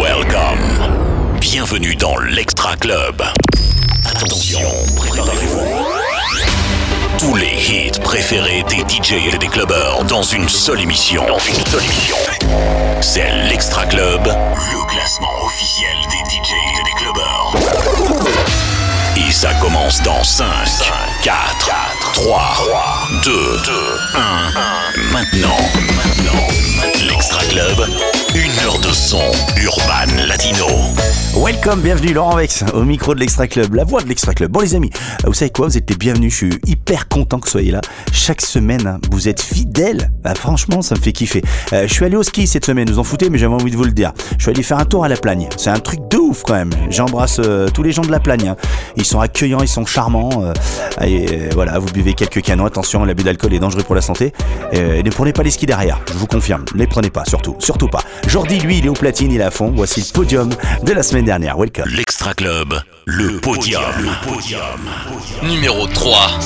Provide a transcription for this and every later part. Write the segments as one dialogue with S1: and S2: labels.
S1: Welcome. Bienvenue dans l'Extra Club. Attention, préparez-vous. Tous les hits préférés des DJ et des clubbers dans une seule émission. Dans une seule émission. C'est l'Extra Club, le classement officiel des ça commence dans 5, 4, 3, 2, 1. Maintenant, maintenant, l'Extra Club, une heure de son urban latino.
S2: Welcome, bienvenue Laurent Vex au micro de l'Extra Club, la voix de l'Extra Club. Bon les amis, vous savez quoi, vous êtes les bienvenus, je suis hyper content que vous soyez là. Chaque semaine, vous êtes fidèles, Ah, franchement ça me fait kiffer. Euh, je suis allé au ski cette semaine, vous en foutez, mais j'avais envie de vous le dire. Je suis allé faire un tour à la Plagne, c'est un truc de ouf quand même. J'embrasse euh, tous les gens de la Plagne, hein. ils sont accueillants, ils sont charmants. euh, et euh, voilà, vous buvez quelques canons, attention, l'abus d'alcool est dangereux pour la santé. Euh, et ne prenez pas les skis derrière, je vous confirme, ne les prenez pas, surtout, surtout pas. Jordi, lui, il est au platine, il est à fond, voici le podium de la semaine dernière, welcome.
S1: L'Extra Club, le podium. Le podium.
S3: Numéro 3.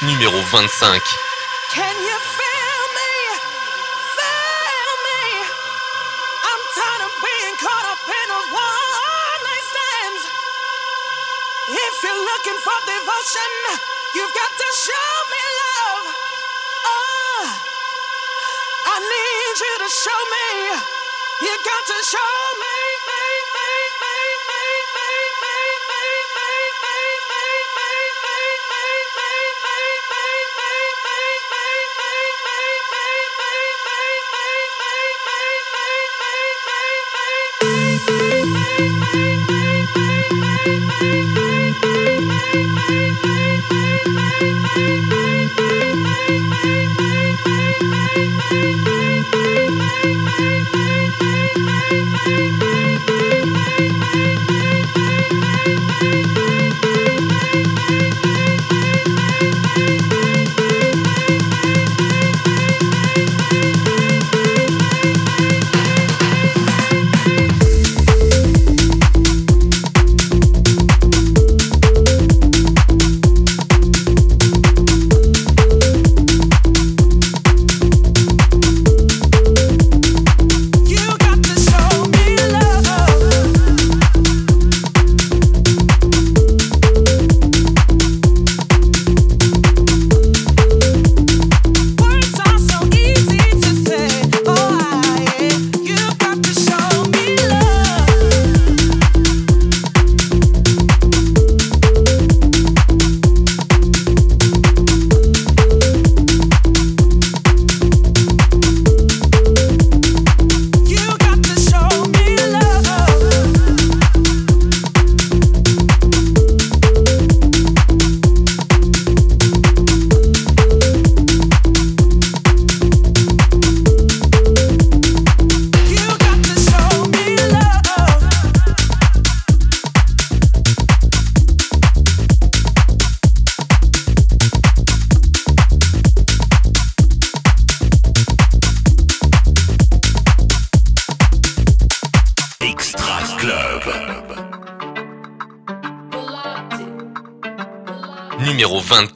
S3: Numéro 25.
S4: Can you feel me? Feel me? I'm tired of being caught up in those one night stands. If you're looking for devotion, you've got to show me love. Oh, I need you to show me. You got to show me.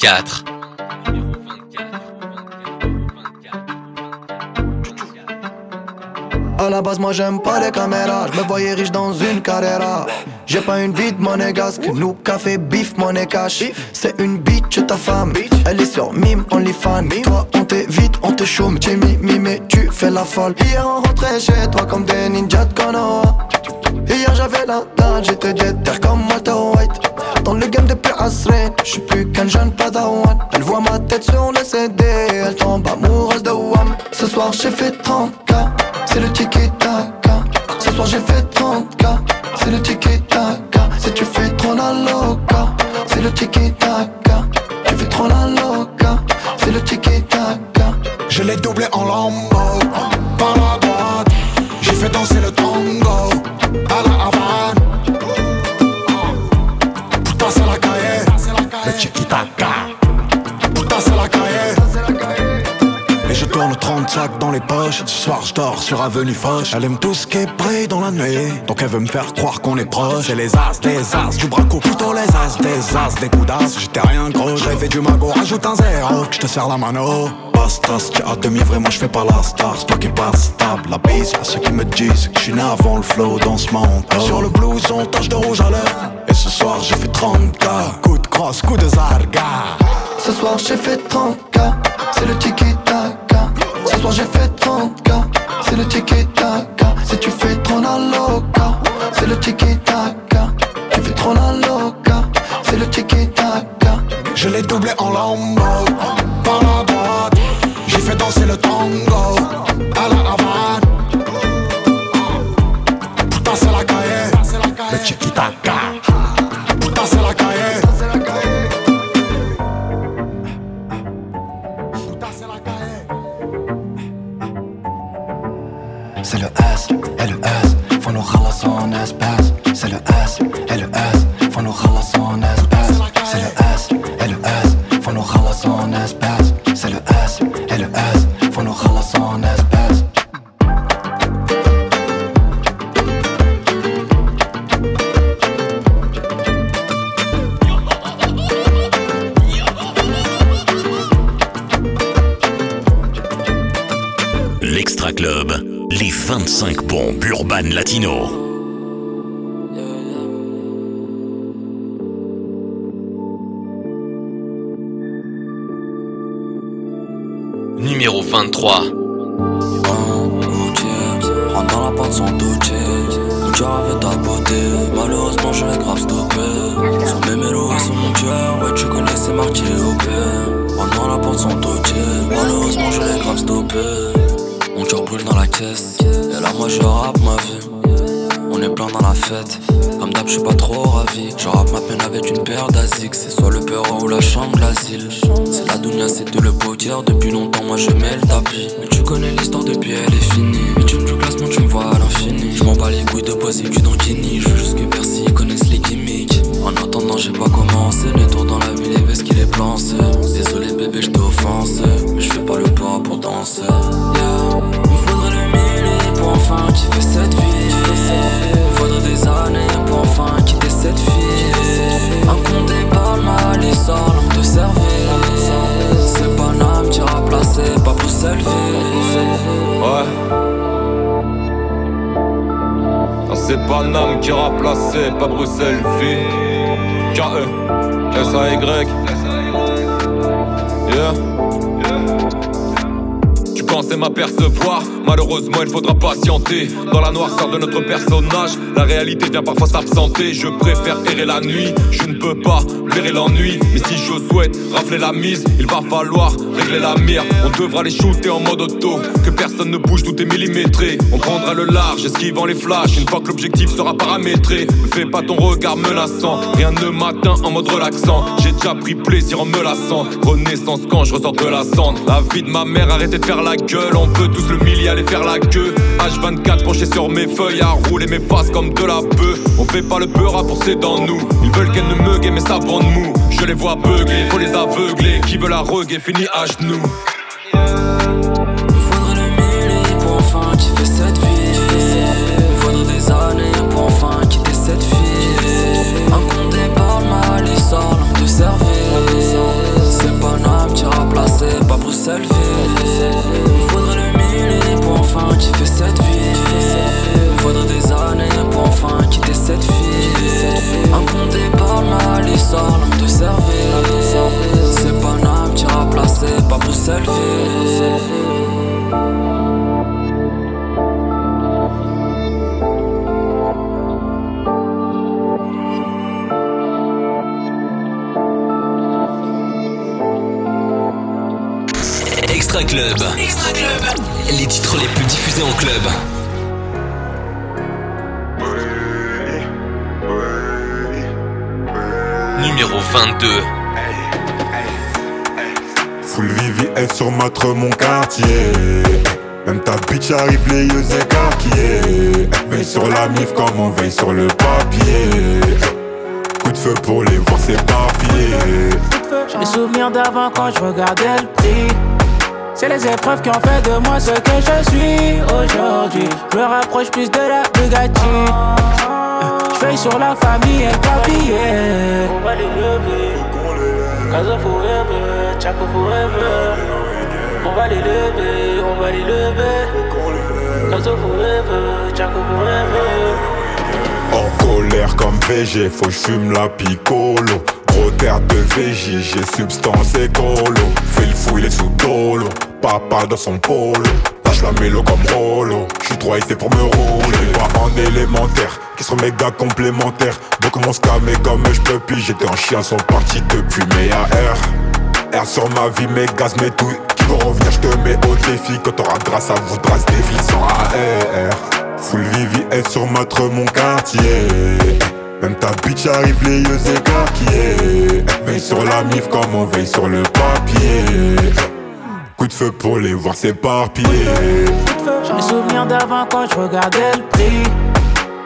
S3: 24.
S5: À la base, moi j'aime pas les caméras. Je me voyais riche dans une carrera. J'ai pas une vie de monégasque, nous café, bif, monnaie cash. C'est une bitch ta femme, elle est sur mime, only fan. Toi on t'évite, on te chôme, Jimmy, mais tu fais la folle. Hier on rentrait chez toi comme des ninjas de Konoha. Hier j'avais la dalle, j'étais déter comme Walter White. Dans le game depuis Asren, j'suis plus qu'un jeune padawan. Elle voit ma tête sur le CD, elle tombe amoureuse de Wam. Ce soir j'ai fait 30k, c'est le tiki taka. Ce soir j'ai fait 30k, c'est le tiki taka. Si tu fais trop la loca, c'est le tiki taka.
S6: Tourne 30 sacs dans les poches. Ce soir, je dors sur Avenue Foch. Elle aime tout ce qui est brille dans la nuit. Donc elle veut me faire croire qu'on est proche. J'ai les as, des as, du braco, plutôt les as, des as, des coups d'as. J'étais rien gros, je rêvais du magot, rajoute un zéro. Je te sers la mano. Bastas, tu as demi vrai, moi je fais pas la star. C'est toi qui pas stable, la bise. À ceux qui me disent que je suis né avant le flow dans ce monde. Sur le blouson, tache de rouge à lèvres. Et ce soir, j'ai fait 30k. Coup de crosse, coup de zarga.
S5: Ce soir j'ai fait 30k, c'est le tiki taka. Ce soir j'ai fait 30k, c'est le tiki taka. Si tu fais trop la loca, c'est le tiki taka. Tu fais trop la loca, c'est le tiki taka.
S6: Je l'ai doublé en lambeau, par la droite. J'ai fait danser le tango, à la Havane. Putain, c'est la cahier, le tiki taka.
S5: Ralasser en espace. C'est le S et le
S7: L'ai grave stoppé mes mélos et sur mon cœur. Ouais tu connais c'est Léopé Rentre dans la porte sans douter Malheureusement je l'ai grave stoppé Mon cœur brûle dans la caisse. Et là moi je rappe ma vie. On est plein dans la fête, comme d'hab je suis pas trop ravi. Je rappe ma peine avec une paire d'asics C'est soit le perro ou la chambre l'asile. C'est la dunya, c'est de le poker Depuis longtemps moi je mets le tapis Mais tu connais l'histoire depuis elle est finie Tu me vois à l'infini Je m'en bats les couilles de poser du dans Kini Je veux juste que Bercy connaisse les gimmicks. En attendant j'ai pas commencé Les dans la ville et vestes qu'il est plancé Désolé bébé je t'ai offensé Mais je fais pas le pas pour danser. Yeah. Il faudrait le millier pour enfin kiffer cette vie. Il faudrait des années pour enfin quitter cette fille Incompté par le mal et sort de servir C'est pas Nam qui a placé, pas pour selfie.
S8: Ouais. C'est pas Nam qui placé, pas Bruxelles V. K-E, S-A-Y. Yeah. Tu pensais m'apercevoir, malheureusement il faudra patienter. Dans la noirceur de notre personnage, la réalité vient parfois s'absenter. Je préfère errer la nuit, je ne peux pas l'ennui. Mais si je souhaite rafler la mise, il va falloir régler la mire. On devra les shooter en mode auto, que personne ne bouge, tout est millimétré. On prendra le large, esquivant les flashs, une fois que l'objectif sera paramétré. Ne fais pas ton regard menaçant, rien ne m'atteint en mode relaxant. J'ai déjà pris plaisir en me lassant. Renaissance quand je ressors de la cendre. La vie de ma mère, arrêtez de faire la gueule. On veut tous le millier aller faire la queue. H24 penché sur mes feuilles, à rouler mes faces comme de la bœuf. On fait pas le peur à pour dans nous. Veulent qu'elle ne me mais ça bande mou. Je les vois beugler, faut les aveugler. Qui veut la reguer finit à genoux.
S9: 2022.
S10: Full VVS sur ma mon quartier. Même ta bitch arrive les yeux écarquillés. Veille sur la mif comme on veille sur le papier. Coup de feu pour les voir s'éparpiller.
S11: J'ai les souvenirs d'avant quand je regardais le prix. C'est les épreuves qui ont fait de moi ce que je suis aujourd'hui. Je me rapproche plus de la Bugatti. Je veille sur la famille le papier. On va les lever. Casa forever, Chaco forever. On va les lever, on va les lever. Casa forever, Chaco forever.
S10: En colère comme VG, faut que j'fume la picolo. Gros terre de VJ, j'ai substance écolo. Fais le fou, il est sous dolo. Papa dans son polo. Lâche la mélo comme Rolo. J'suis trop c'est pour me rouler. Pas en élémentaire, qui sont méga complémentaires. Beaucoup m'ont scamé comme je peux puis J'étais en chien, sont partis depuis mes AR. R sur ma vie, mes gaz, mes douilles. Qui vont revenir, j'te mets au défi. Quand t'auras grâce à vous, trace des vies sans AR. Full VVS sur matre mon quartier. Même ta bitch arrive les yeux écarquillés. Veille sur la mif comme on veille sur le papier. Coup de feu pour les voir s'éparpiller.
S11: J'ai mes souvenirs d'avant quand je regardais le prix.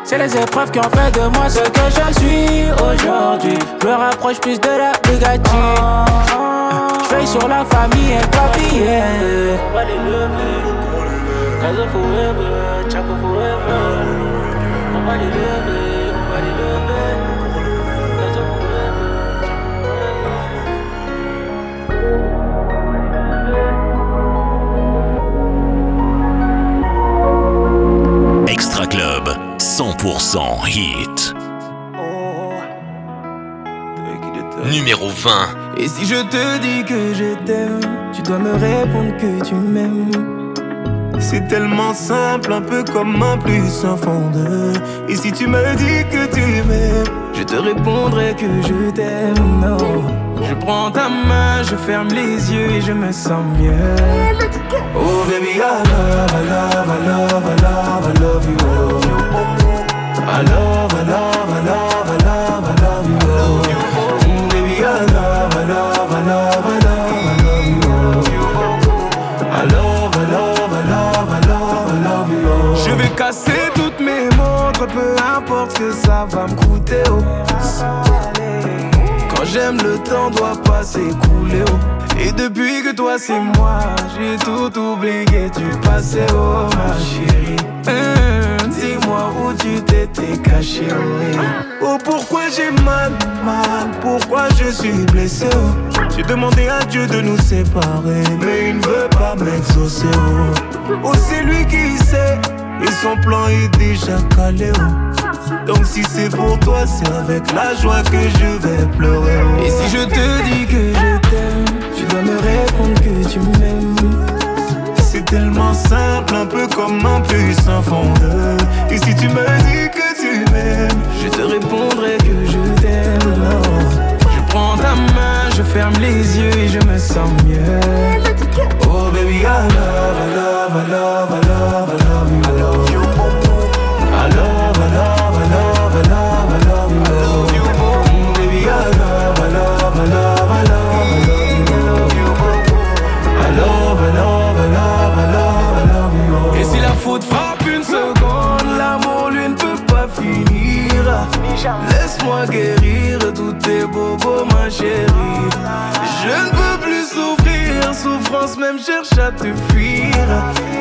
S11: C'est les épreuves qui ont fait de moi ce que je suis aujourd'hui. Je me rapproche plus de la Bugatti. Je veille sur la famille et lever. Casa forever, forever.
S1: 100% hit.
S9: Numéro 20.
S12: Et si je te dis que je t'aime, tu dois me répondre que tu m'aimes. C'est tellement simple, un peu comme un plus un fond de. Et si tu me dis que tu m'aimes, je te répondrai que je t'aime. Non, je prends ta main, je ferme les yeux et je me sens mieux. Oh baby, I love, I love, I love, I love, I love you. Love, I love, I love, I love, I love you. Je vais casser toutes mes montres, peu importe que ça va me coûter. oh. Quand j'aime, le temps doit pas s'écouler. oh. Et depuis que toi c'est moi, j'ai tout oublié du passé, oh ma chérie. Tu oh, pourquoi j'ai mal, mal, pourquoi je suis blessé, oh. J'ai demandé à Dieu de nous séparer, mais il ne veut pas m'exaucer, oh. Oh, c'est lui qui sait, et son plan est déjà calé, oh. Donc si c'est pour toi, c'est avec la joie que je vais pleurer. oh. Et si je te dis que je t'aime, tu dois me répondre que tu m'aimes. C'est tellement simple, un peu comme un puissant fondeur. Et si tu me dis que je te répondrai que je t'aime. Je prends ta main, je ferme les yeux et je me sens mieux. Oh baby, I love, I love, I love, I love. I love you. Laisse-moi guérir tous tes bobos, ma chérie. Je ne peux plus souffrir, souffrance même cherche à te fuir.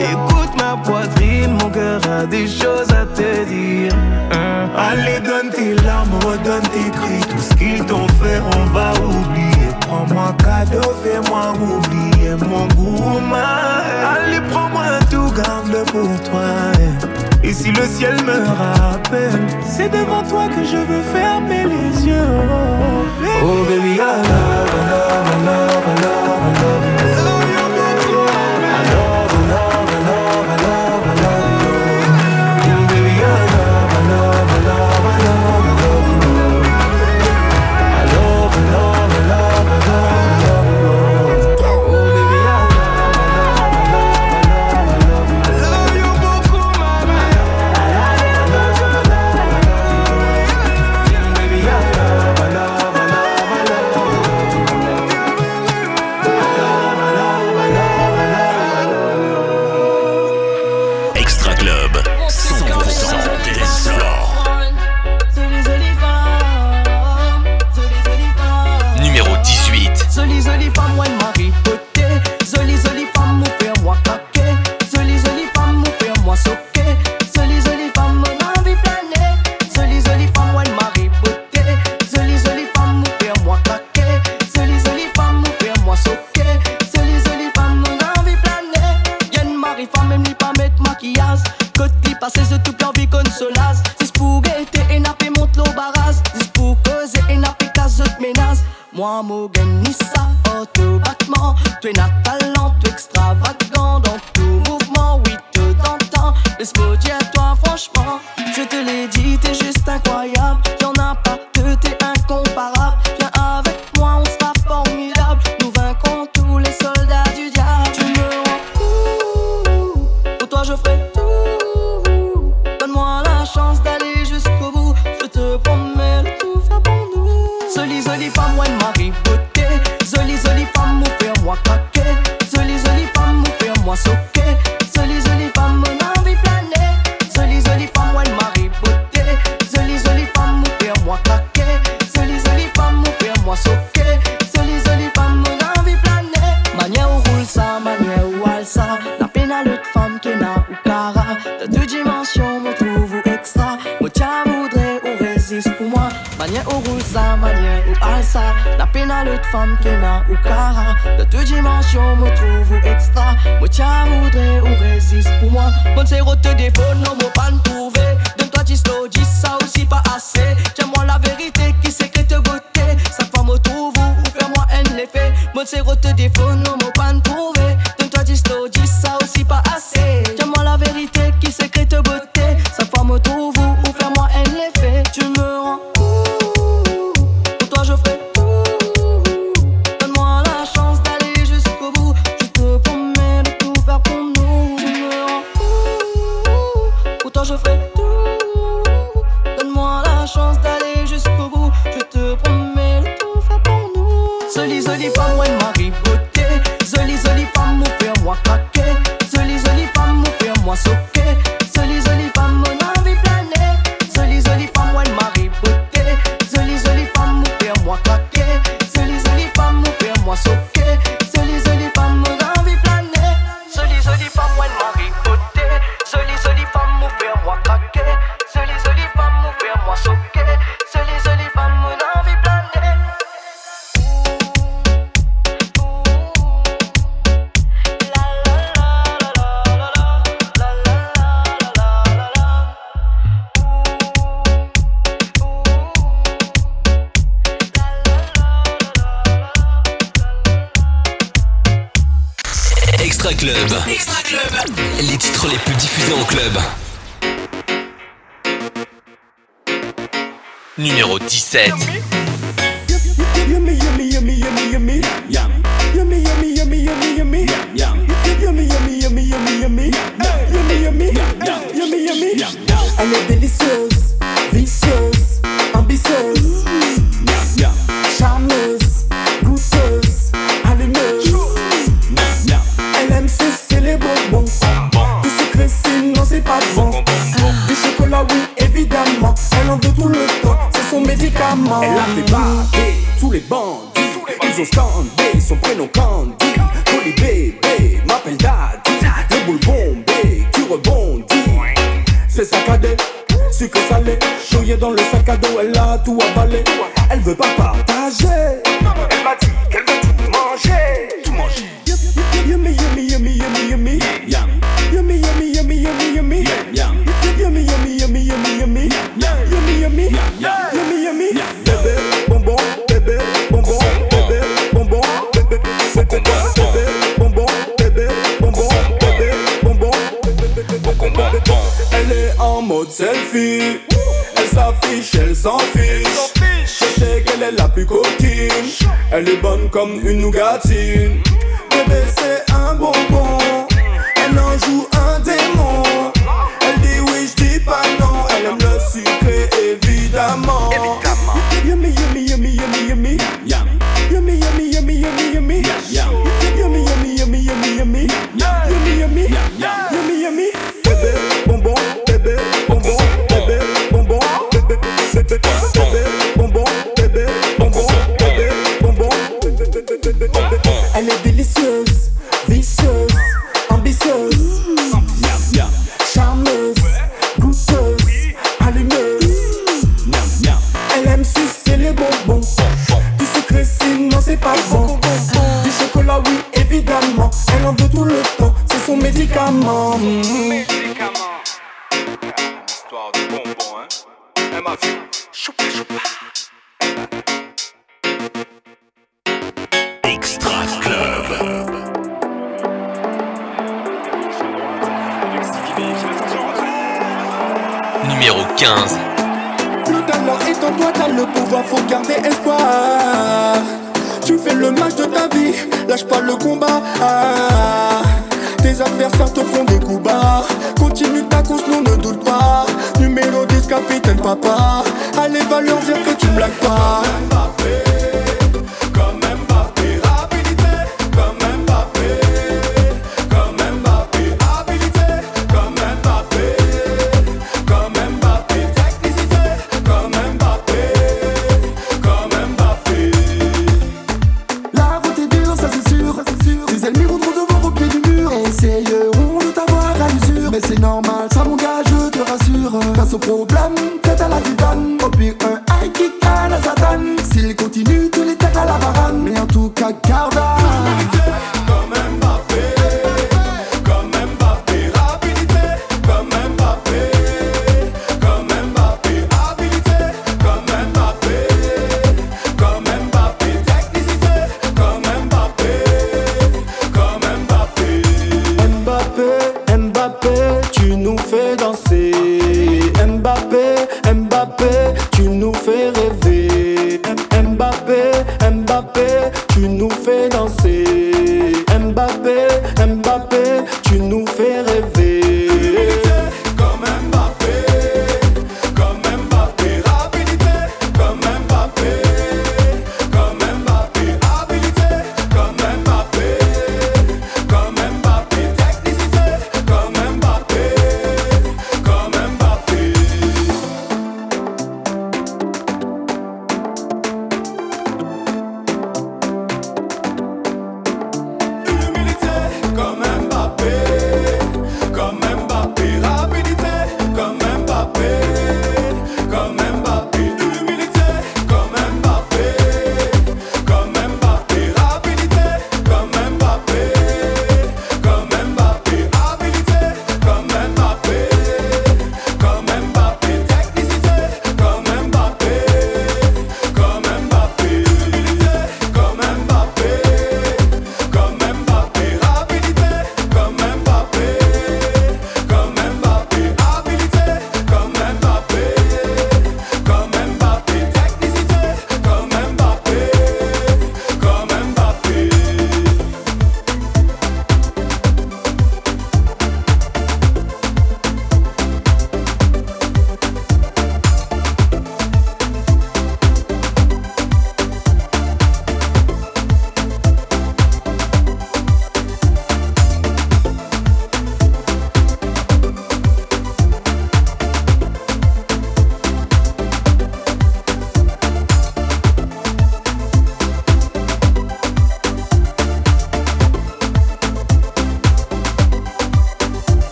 S12: Écoute ma poitrine, mon cœur a des choses à te dire. Hein? Allez, donne tes larmes, redonne tes cris. Tout ce qu'ils t'ont fait, on va oublier. Prends-moi cadeau, fais-moi oublier mon goût. ma- Allez, prends-moi tout, garde-le pour toi. Eh. Et si le ciel me rappelle, c'est devant toi que je veux fermer les yeux. Oh baby, I love, I love, I
S13: Manye ou rousa, manye ou alsa La pena l'autre femme kena ou kara De deux dimensions me trouve ou extra Moi tiens voudrais ou résiste pour moi. Mon zéro te défaut, non mot pas trouver Donne-toi 10 l'eau, dis ça aussi pas assez. Tiens-moi la vérité qui sécrète beauté. Sa femme me trouve ou fais-moi un effet. Mon zéro te défaut, non mot pas trouver
S14: yummy, yummy, yummy. Elle est délicieuse, vicieuse, ambitieuse, charmeuse, goûteuse, allumeuse. Elle aime se c'est bonbons. Tout sucré, sinon c'est pas bon. Du chocolat, oui, évidemment. Elle en veut tout le temps, c'est son médicament. Elle a fait battre tous les bandits, ils ont scandé. do a lot to a ballet. Une nougat. c'est pas bon. Du chocolat, oui, évidemment. Elle en veut tout le temps, c'est son médicament. Médicament.
S15: Histoire de bonbon, hein. Elle m'a vu.
S1: Extra Club.
S3: Numéro 15.
S14: Plus d'un étant toi, t'as le pouvoir, faut garder espoir. Tu fais le match de ta vie, lâche pas le combat. Ah, tes adversaires te font des coups bas. Continue ta course, nous ne doute pas. Numéro 10, capitaine papa. Allez, va leur dire que tu blagues pas. sous problème, t'es à la
S16: titane.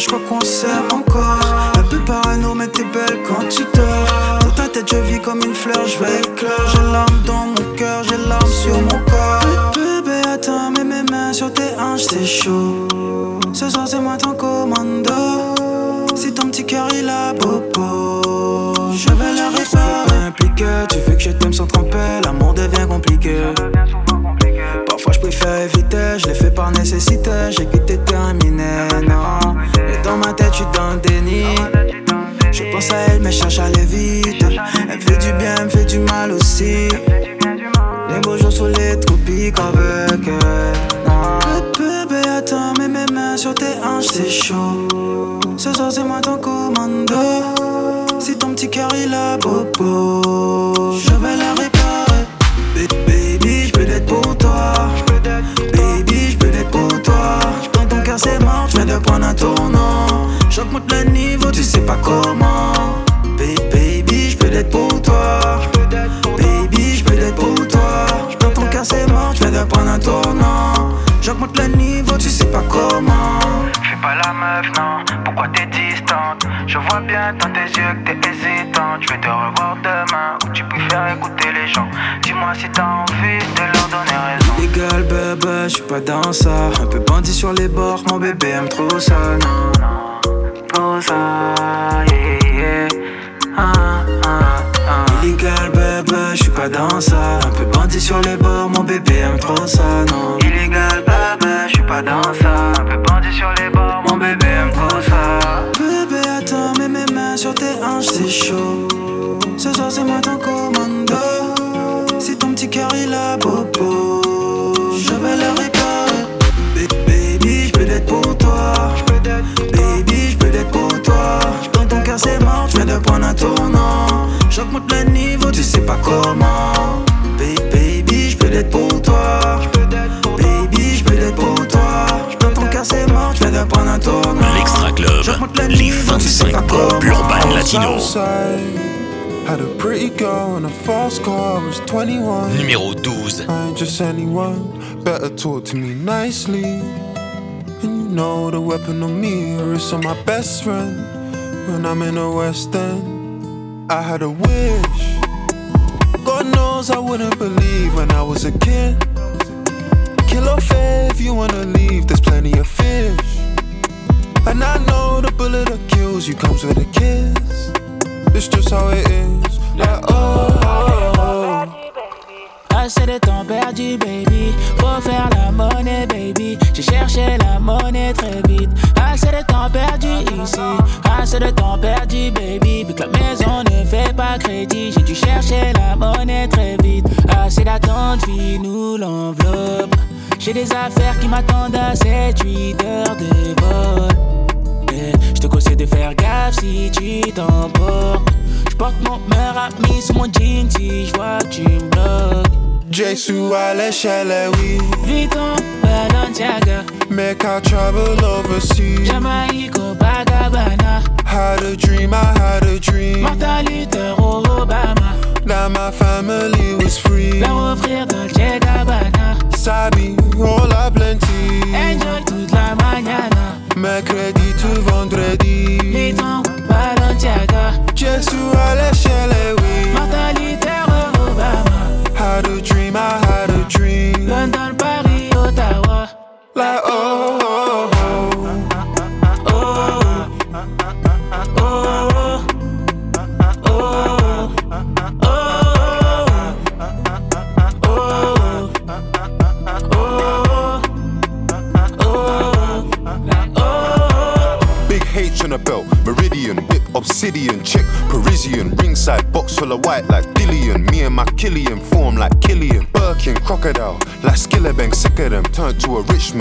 S16: je crois qu'on s'aime encore. Un peu parano, mais t'es belle quand tu dors. Dans ta tête, je vis comme une fleur, je vais éclore. J'ai l'âme dans mon cœur, j'ai l'âme sur mon corps. Bébé, attends, mets mes mains sur tes hanches, c'est chaud. Ce soir, c'est moi ton commando. C'est ton petit cœur et la propos pas dans ça. Un peu bandit sur les bords, mon bébé aime trop ça, non. Trop ça, yeah, yeah. Ah, ah, ah. Illégal, bébé, je suis pas dans ça. Un peu bandit sur les bords, mon bébé aime trop ça, non.
S17: Illégal, bébé, je suis pas dans ça. Un peu bandit sur les bords, mon bébé aime trop ça.
S16: Bébé, attends, mets mes mains sur tes hanches, c'est chaud. Ce soir, c'est moi ton commando. Si ton petit cœur il a bobo, comment. Ba- Baby, je peux l'être pour toi. Baby, je peux l'être pour toi. Ton cœur, c'est mort, je viens de prendre un tournant.
S1: L'Extra Club, les 25 pop urbain latino.
S18: Had a pretty girl and a fast car, was 21.
S3: Numéro 12.
S18: I ain't just anyone, better talk to me nicely. And you know the weapon on me, it's on my best friend. When I'm in the West End, I had a wish. Knows I wouldn't believe when I was a kid. Kill fair if you wanna leave, there's plenty of fish. And I know the bullet that kills you comes with a kiss. It's just how it is. Like, oh, oh, oh.
S11: Assez de temps perdu, baby. Faut faire la monnaie, baby. J'ai cherché la monnaie très vite. Assez de temps perdu ici. Assez de temps perdu, baby. Vu que la maison ne fait pas crédit, j'ai dû chercher la monnaie très vite. Assez d'attente, nous l'enveloppe. J'ai des affaires qui m'attendent à 7-8 heures de vol. Je te conseille de faire gaffe si tu t'emportes. Porte mon meilleur ami sous mon jean si je vois que tu me bloques.
S18: Jesu à l'échelle, oui.
S11: Vuitton, Balenciaga,
S18: Make I travel overseas.
S11: Jamaïque, Copacabana,
S18: Had a dream, I had a dream.
S11: Martin Luther, Obama,
S18: That my family was free.
S11: leur offrir Dolce Gabbana.
S18: Sabi, all a plenty.
S11: Enjoy toute la mañana.
S18: Mercredi to vendredi.
S11: Vuitton, Balenciaga,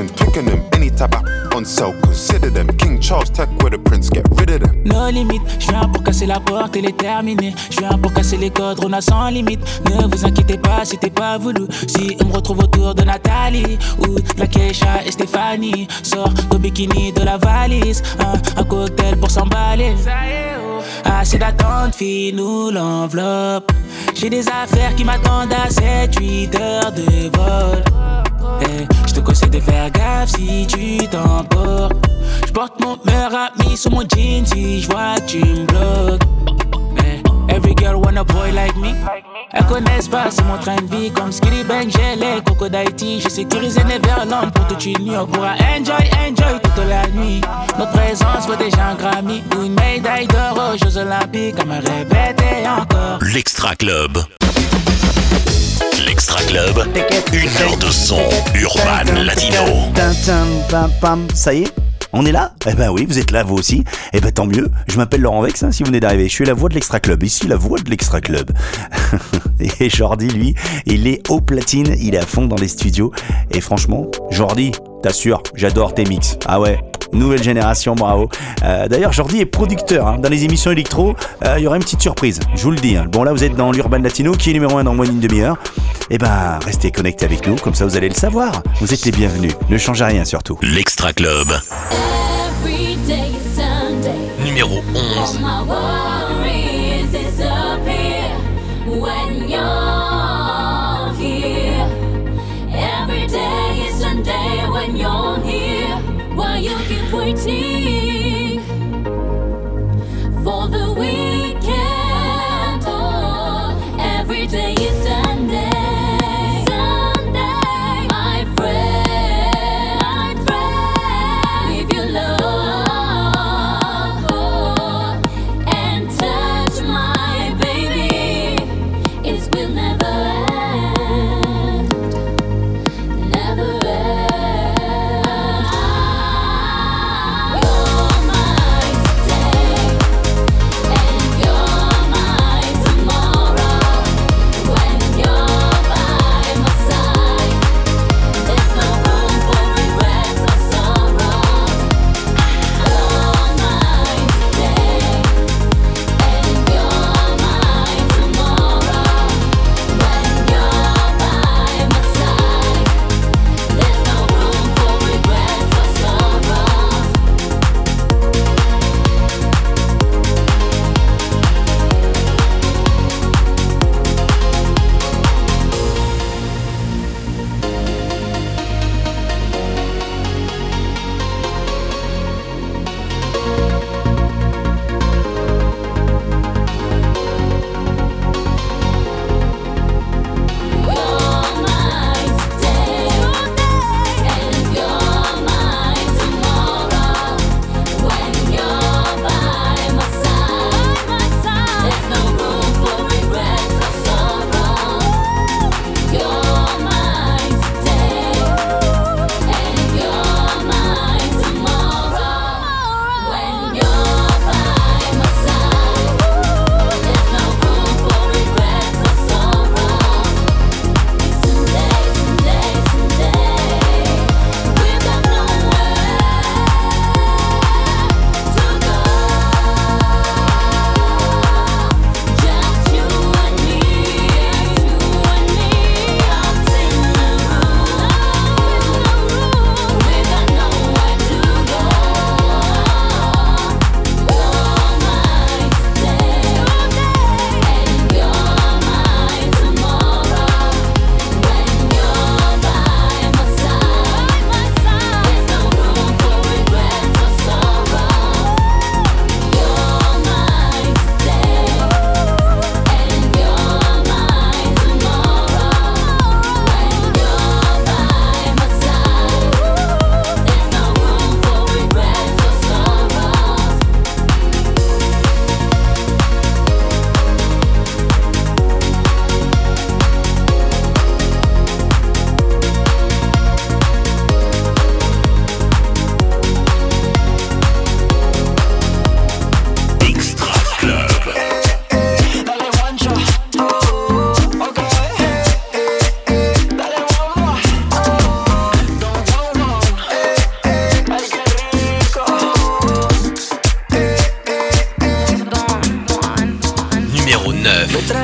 S19: to a Richmond, picking them. Any type of on sale, consider them. King Charles, tech with the prince, get rid of them.
S11: No limite, je viens pour casser la porte et les terminer. Je viens pour casser les codes, on a sans limite. Ne vous inquiétez pas, c'était pas voulu. Si on me retrouve autour de Nathalie ou de la Keisha et Stéphanie, sors au bikini de la valise. Un, un cocktail pour s'emballer. Assez d'attente, fille, nous l'enveloppe. J'ai des affaires qui m'attendent à 7-8 heures de vol. Eh, je te conseille de faire gaffe si tu t'emportes. Je porte mon meilleur ami sur mon jean si je vois tu me bloques. Eh, every girl want a boy like me. Elles connaissent pas, c'est mon train de vie. Comme Skitty Bang, j'ai les Coco d'Haïti. J'ai sécurisé Neverland pour toute une nuit. On pourra enjoy, enjoy toute la nuit. Notre présence vaut déjà un Grammy une médaille d'or aux Jeux Olympiques. À me répéter encore.
S1: L'Extra Club. L'Extra Club, une heure de son urbain latino.
S2: Ça y est on est là? Eh ben oui, vous êtes là vous aussi. Eh ben tant mieux. Je m'appelle Laurent Vex, hein, si vous venez d'arriver. Je suis la voix de l'Extra Club. Ici, la voix de l'Extra Club. Et Jordi, lui, il est au platine. Il est à fond dans les studios. Et franchement, Jordi, t'assures, j'adore tes mix. Ah ouais, nouvelle génération, bravo. Euh, D'ailleurs, Jordi est producteur hein. dans les émissions électro. euh, Il y aura une petite surprise, je vous le dis. hein. Bon, là, vous êtes dans l'Urban Latino, qui est numéro 1 dans moins d'une demi-heure. Eh ben, restez connectés avec nous, comme ça vous allez le savoir. Vous êtes les bienvenus. Ne changez rien surtout.
S1: L'Extra Club.
S3: Numéro 11.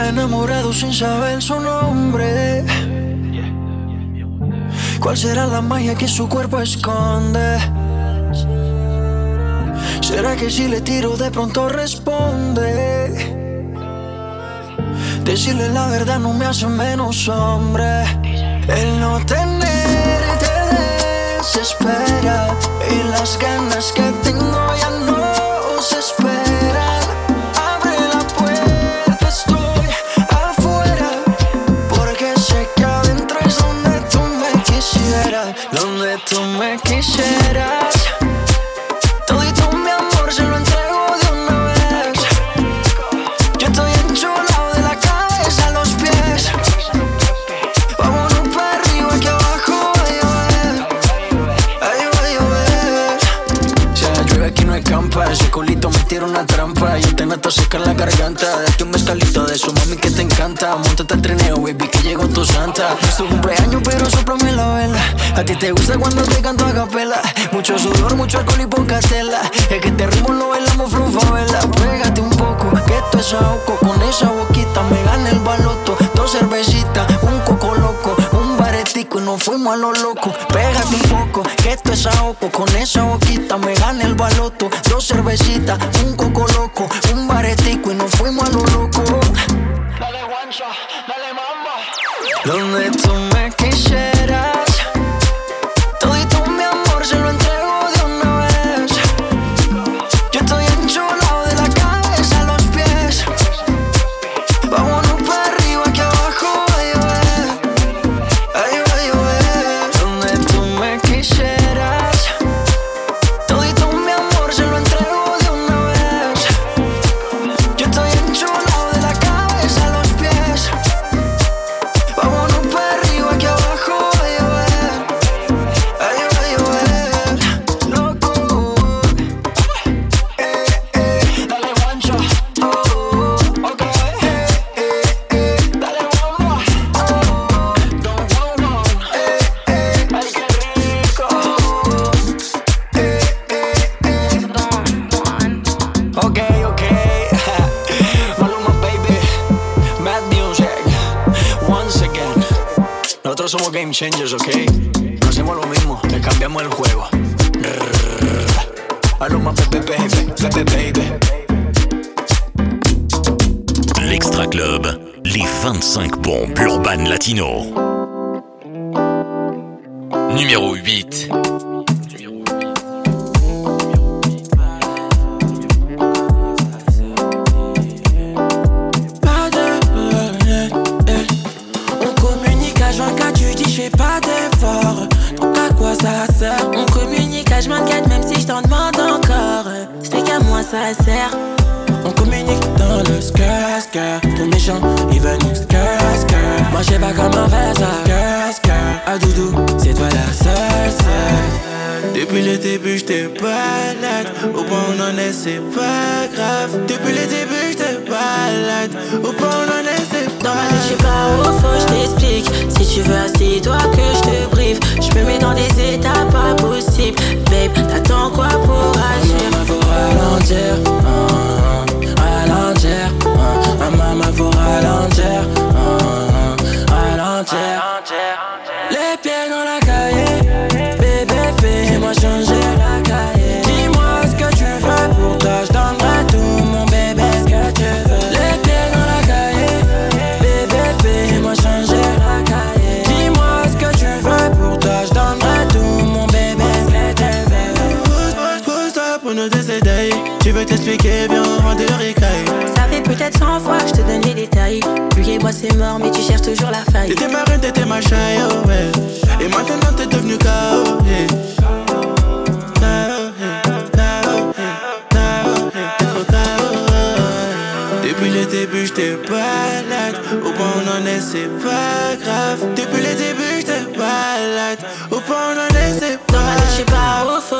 S7: Enamorado sin saber su nombre. ¿Cuál será la magia que su cuerpo esconde? ¿Será que si le tiro de pronto responde? Decirle la verdad no me hace menos hombre. El no tener te desespera. Y las ganas que tengo ya no Montate al trineo, baby, que llegó tu santa. Es tu cumpleaños, pero vela. A ti te gusta cuando te canto a capela. Mucho sudor, mucho alcohol y poca tela. Es que este ritmo lo bailamos vela. Pégate un poco, que esto es ahogo. Con esa boquita me gana el baloto. Dos cervecitas, un coco loco, un baretico y nos fuimos a lo loco. Pégate un poco, que esto es ahogo. Con esa boquita me gana el baloto. Dos cervecitas, un coco loco, un baretico y nos fuimos a lo loco. Dale guancha, dale mamba. Donde tú me quisieras. Changers, ok? No hacemos lo mismo, le cambiamos el juego. Baby, baby, baby, baby.
S20: L'Extra Club, les 25 bombes urbaines latino.
S21: De
S22: ricaille.
S23: Ça fait peut-être 100 fois que je te donne les détails Lui et moi c'est mort mais tu cherches toujours la faille
S22: T'étais ma reine, t'étais ma chaille, oh, ouais. Et maintenant t'es devenu KO, yeah. Depuis le début, j'étais balade. Au point où on en est, c'est pas grave. Depuis le début, j'étais balade. Au point où on en est, c'est pas
S23: Normal,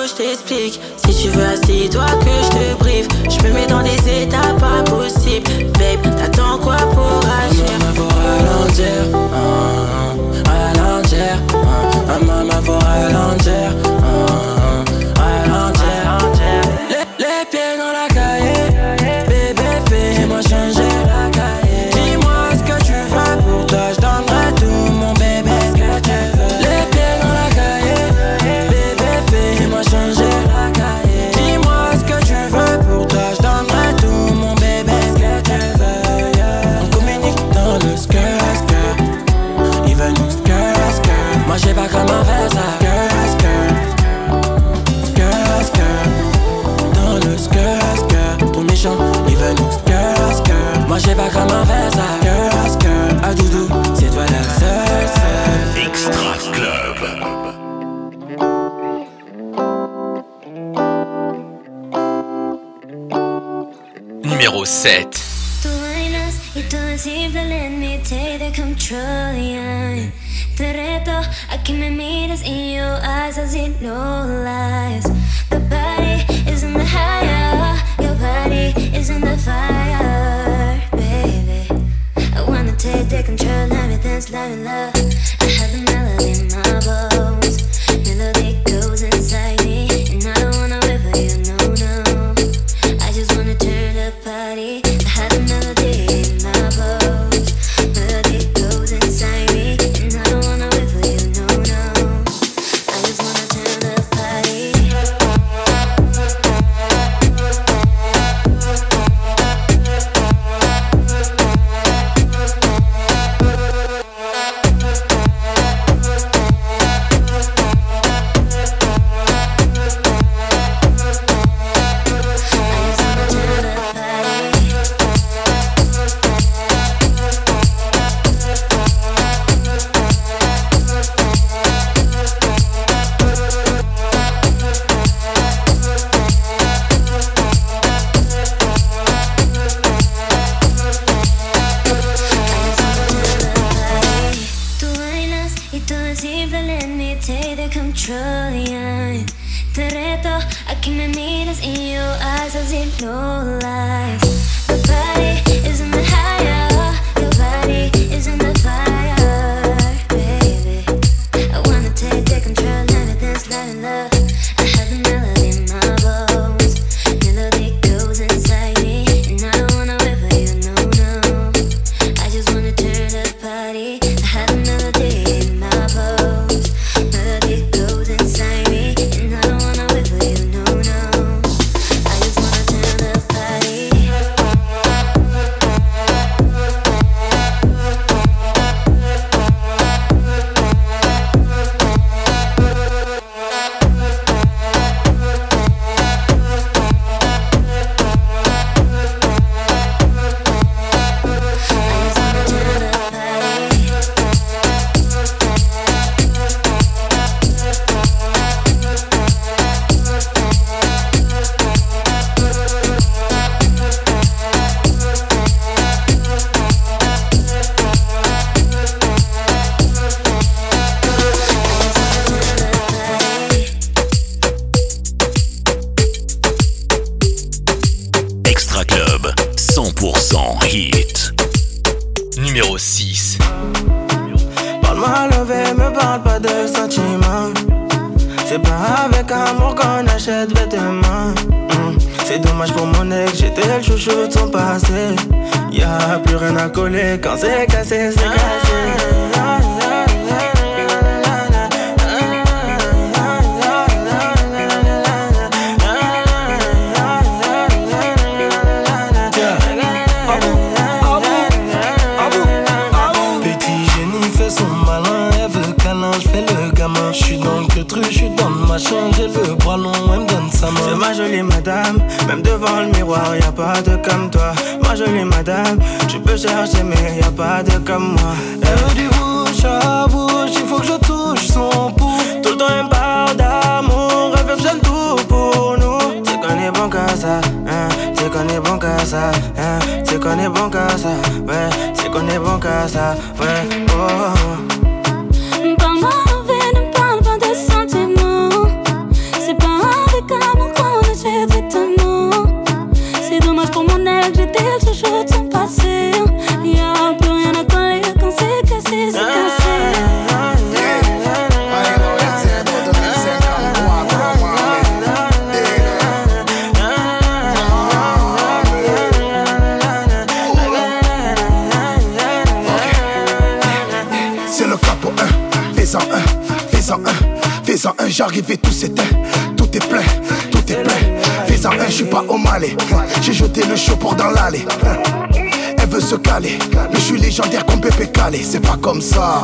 S23: je t'explique. Si tu veux assis-toi que je te brief Je me mets dans des états pas possibles. Babe, t'attends quoi pour agir?
S3: numéro 7.
S24: Te reto a que me mires in your eyes as in no lies. The body is in the higher, your body is in the fire, baby. I wanna take the control, let me dance, let me love.
S11: C'est qu'on est bon qu'à ça, hein. C'est qu'on est bon qu'à ça, ouais. C'est qu'on est bon qu'à ça, ouais. Oh.
S25: oh, oh. J'arrivais, tout c'était, tout est plein, tout est plein. Fais un, hein, je suis pas au malais. J'ai jeté le chaud pour dans l'allée. Elle veut se caler, mais je suis légendaire comme Pépé Calé. C'est pas comme ça.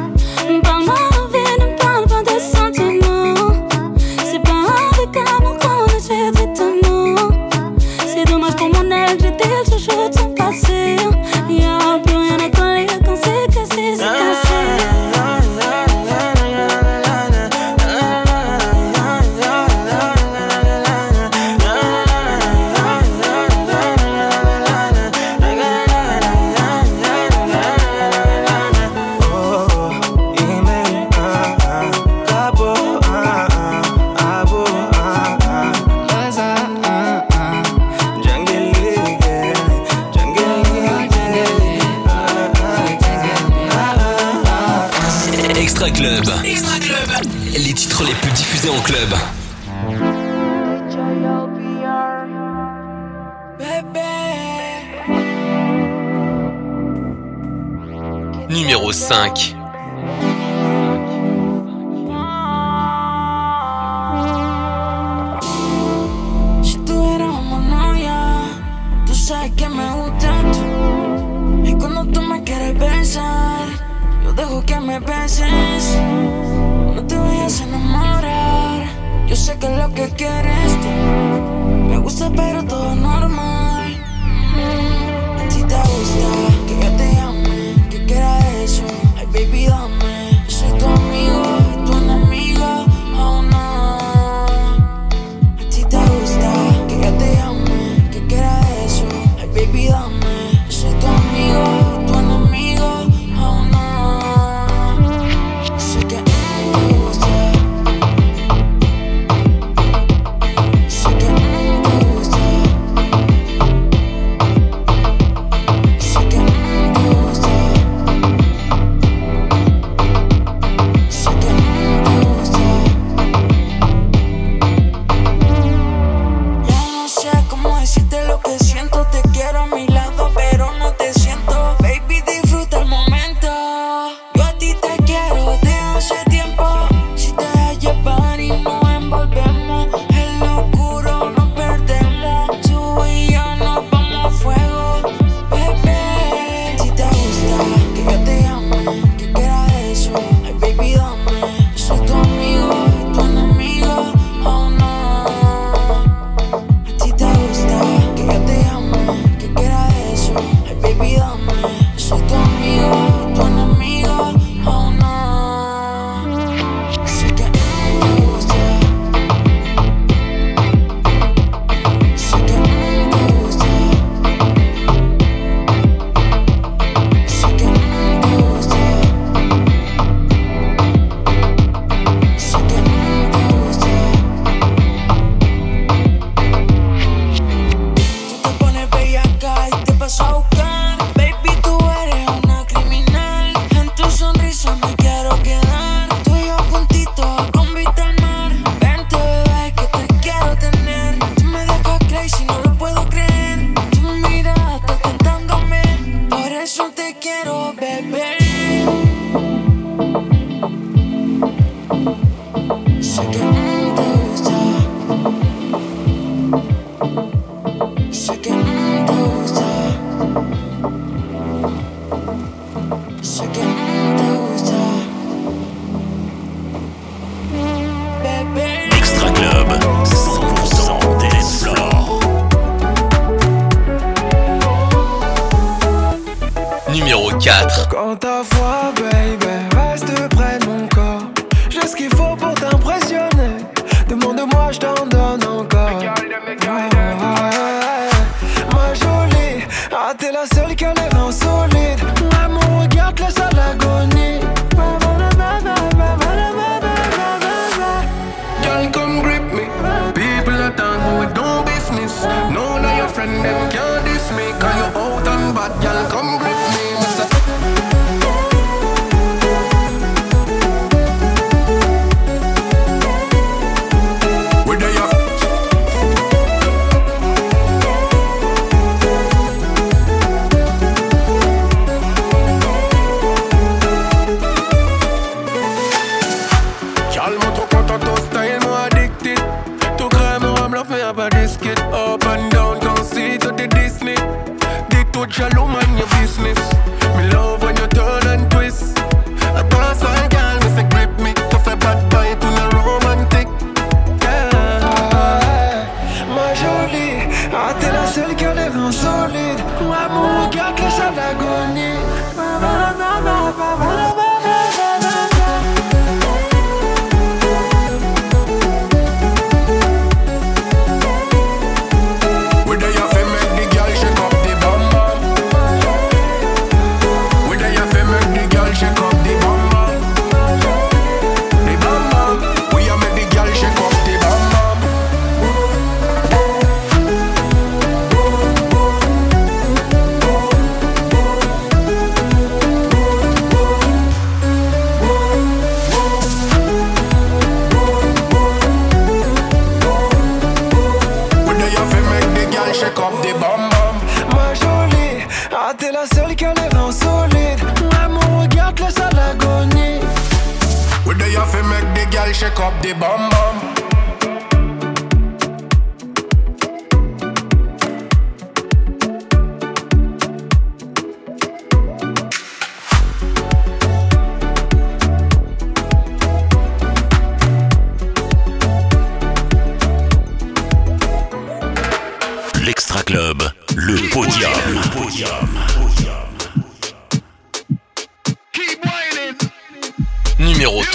S26: shall come grip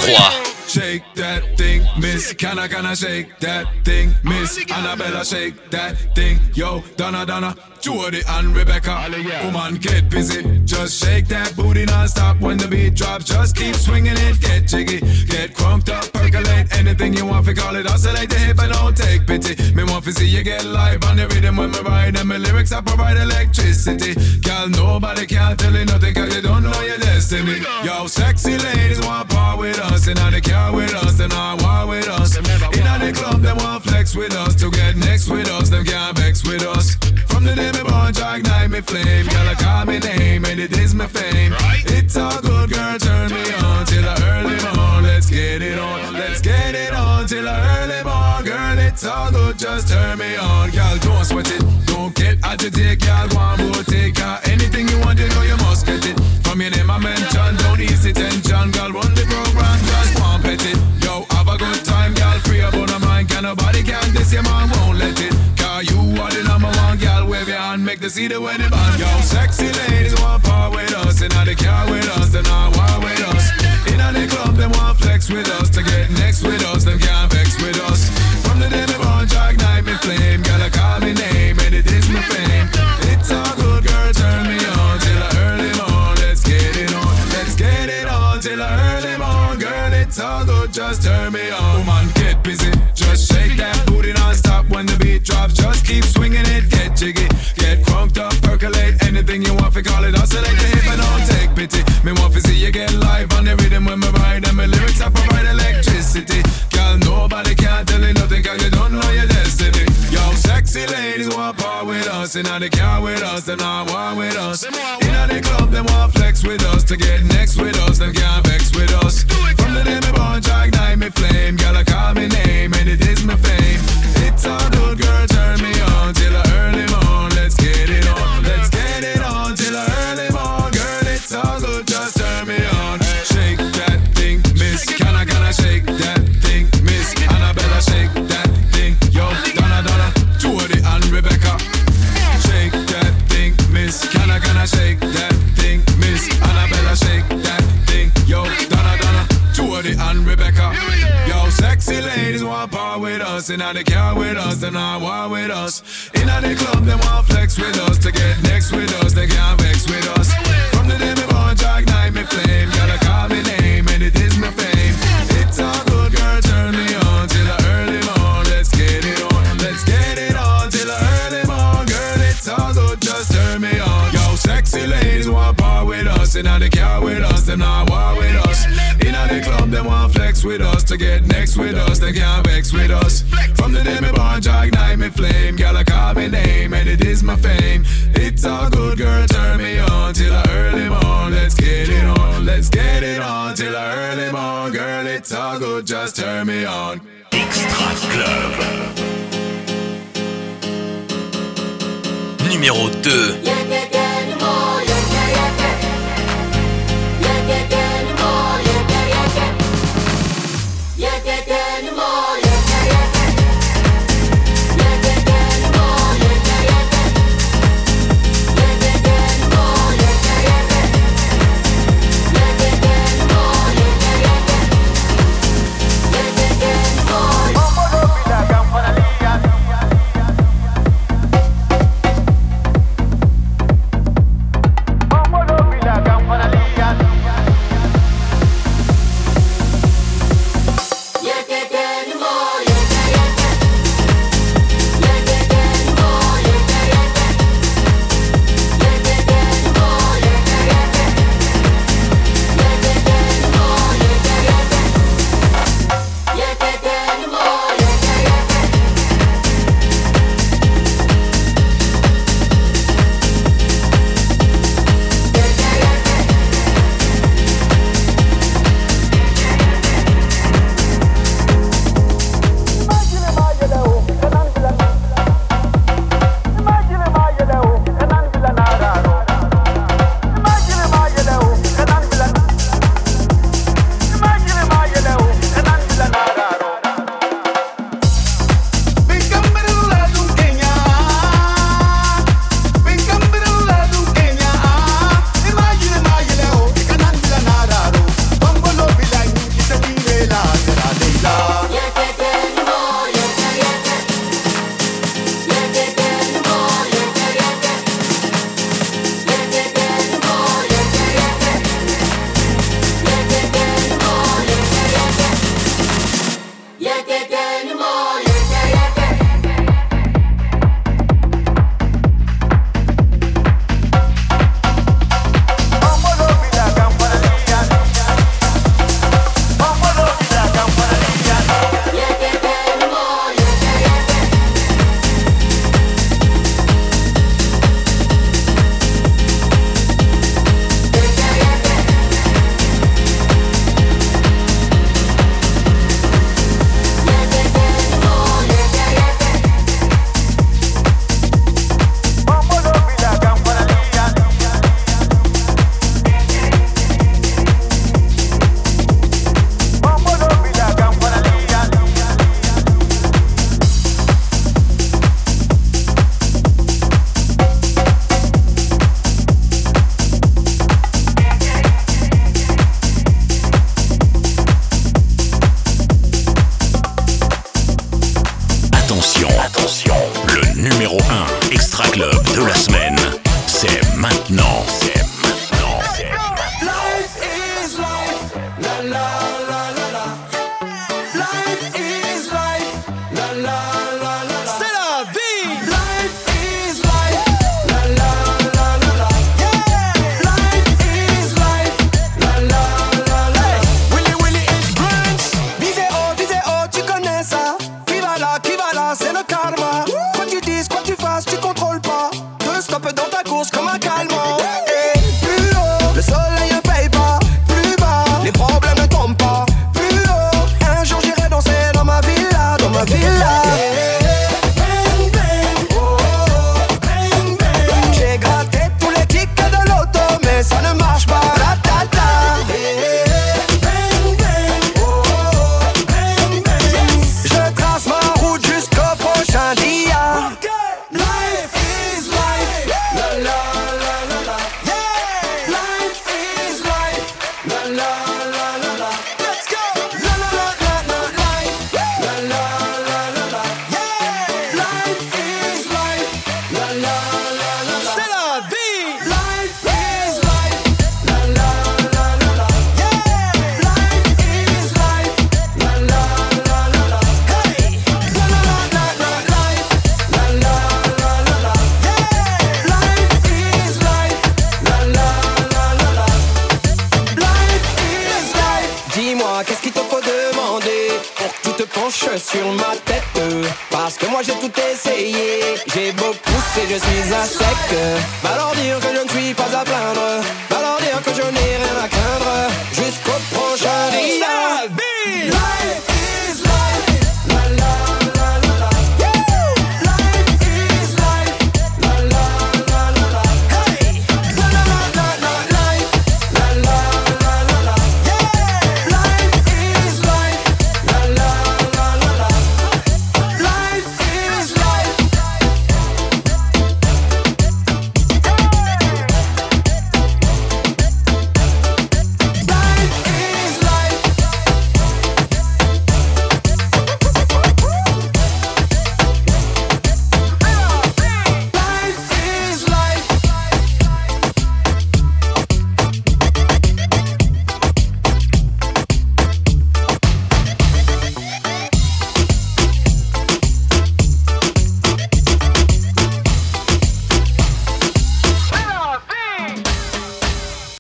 S3: 3.
S27: Shake that thing, miss. Can I, can I shake that thing, miss? Annabella, shake that thing. Yo, Donna, Donna, Jody and Rebecca. Woman, get busy. Just shake that booty non-stop when the beat drops. Just keep swinging it, get jiggy. Get crunked up, percolate anything you want. We call it oscillate the hip and don't take pity. Me want to see you get live on the rhythm when me ride. And my lyrics I provide electricity. Girl, nobody can tell you nothing cause you don't know your destiny. Yo, sexy ladies want part with us. And the car with us, and I war with us. In the club, they want flex with us. To get next with us, them can't vex with us. From the day me born, I ignite me flame. Girl, I call me name, and it is my fame. It's all good, girl, turn me on till the early morn. Let's get it on, let's get it on till the early morn. Girl, it's all good, just turn me on. Girl, don't sweat it, don't get agitated. Girl, one more take her. Anything you want, you know you must get it. From your name I mention, don't ease the tension. Girl, run the program, just pet it. Yo, have a good time, nobody can this, your man won't let it. Cause you are the number one, girl, wave your hand, make the see the wedding band. Yo, sexy ladies want part with us, and the car with us, and I war with us. In the club, they want flex with us, to get next with us, them can't vex with us. From the day me born, I ignite me flame, I call me name, and it is my fame. It's all good, girl, turn me on till the early morn. Let's get it on, let's get it on till the early morn, girl. It's all good, just turn me on. Keep swinging it, get jiggy, get crunked up, percolate anything you want. We call it oscillate the hip and don't take pity. Me want to see you get live on the rhythm when me ride, and my lyrics I provide electricity. Girl, nobody can tell you nothing 'cause you don't know your destiny. Yo, sexy ladies want part with us, and the car with us, they not war with us. In the club, they want flex with us to get next with us, them can't with us. In the car with us, and I war with us. In the club, they want flex with us. To get next with us, they can't vex with us. From the day me born, I ignite me flame. Gotta call me name, and it is my fame. It's all good, girl, turn me on till the early morn. Let's get it on, let's get it on till the early morn. Girl, it's all good, just turn me on. Yo, sexy ladies want part with us. In the car with us, them not war with us. In the club, they want flex with us. To get next with us, they can't vex with us. It is my fame. It's all good, girl, turn me on till the early morn. Let's get it on, let's get it on till the early morn. Girl, it's all good, just turn me on.
S1: Extra Club.
S3: Numéro 2.